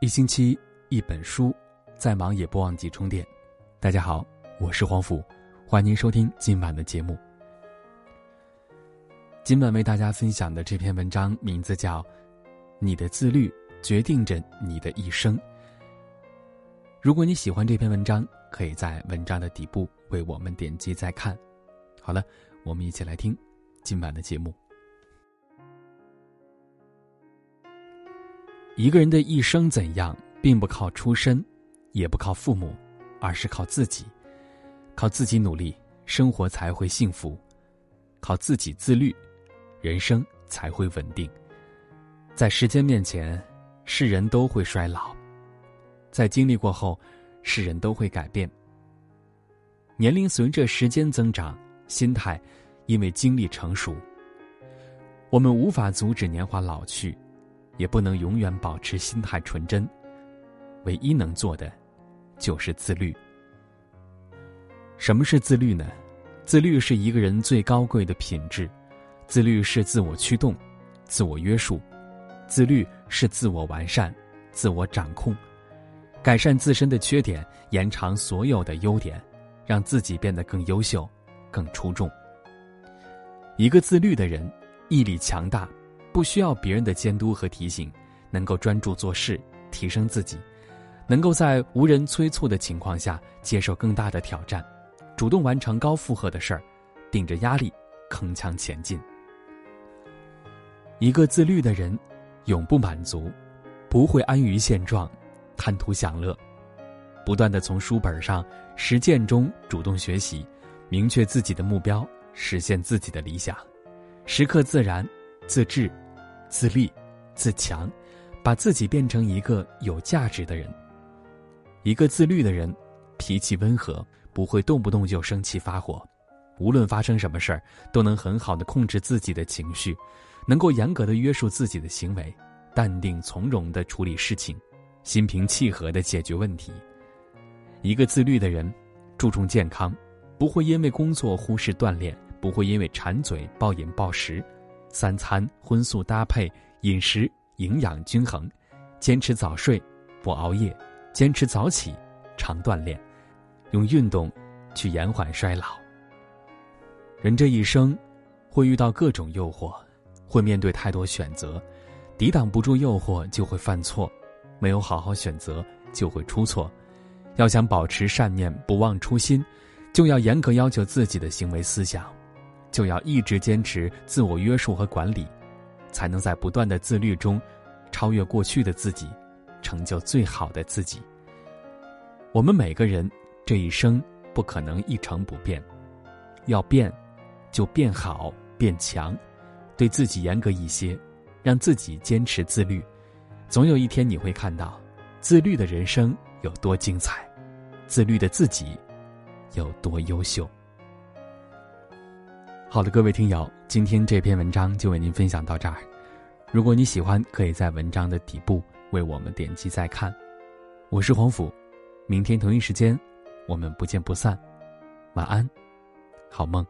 一星期一本书，再忙也不忘记充电。大家好，我是黄甫，欢迎您收听今晚的节目。今晚为大家分享的这篇文章名字叫《你的自律决定着你的一生》。如果你喜欢这篇文章，可以在文章的底部为我们点击再看。好了，我们一起来听今晚的节目。一个人的一生怎样，并不靠出身，也不靠父母，而是靠自己。靠自己努力，生活才会幸福；靠自己自律，人生才会稳定。在时间面前，世人都会衰老；在经历过后，世人都会改变。年龄随着时间增长，心态因为经历成熟。我们无法阻止年华老去。也不能永远保持心态纯真，唯一能做的，就是自律。什么是自律呢？自律是一个人最高贵的品质，自律是自我驱动、自我约束，自律是自我完善、自我掌控，改善自身的缺点，延长所有的优点，让自己变得更优秀、更出众。一个自律的人，毅力强大。不需要别人的监督和提醒，能够专注做事，提升自己，能够在无人催促的情况下接受更大的挑战，主动完成高负荷的事儿，顶着压力铿锵前进。一个自律的人，永不满足，不会安于现状，贪图享乐，不断的从书本上、实践中主动学习，明确自己的目标，实现自己的理想，时刻自然、自制。自立、自强，把自己变成一个有价值的人。一个自律的人，脾气温和，不会动不动就生气发火，无论发生什么事儿，都能很好的控制自己的情绪，能够严格的约束自己的行为，淡定从容的处理事情，心平气和的解决问题。一个自律的人，注重健康，不会因为工作忽视锻炼，不会因为馋嘴暴饮暴食。三餐荤素搭配，饮食营养均衡，坚持早睡，不熬夜，坚持早起，常锻炼，用运动去延缓衰老。人这一生，会遇到各种诱惑，会面对太多选择，抵挡不住诱惑就会犯错，没有好好选择就会出错。要想保持善念，不忘初心，就要严格要求自己的行为思想。就要一直坚持自我约束和管理，才能在不断的自律中，超越过去的自己，成就最好的自己。我们每个人这一生不可能一成不变，要变，就变好变强，对自己严格一些，让自己坚持自律，总有一天你会看到，自律的人生有多精彩，自律的自己有多优秀。好的，各位听友，今天这篇文章就为您分享到这儿。如果你喜欢，可以在文章的底部为我们点击再看。我是黄甫，明天同一时间，我们不见不散。晚安，好梦。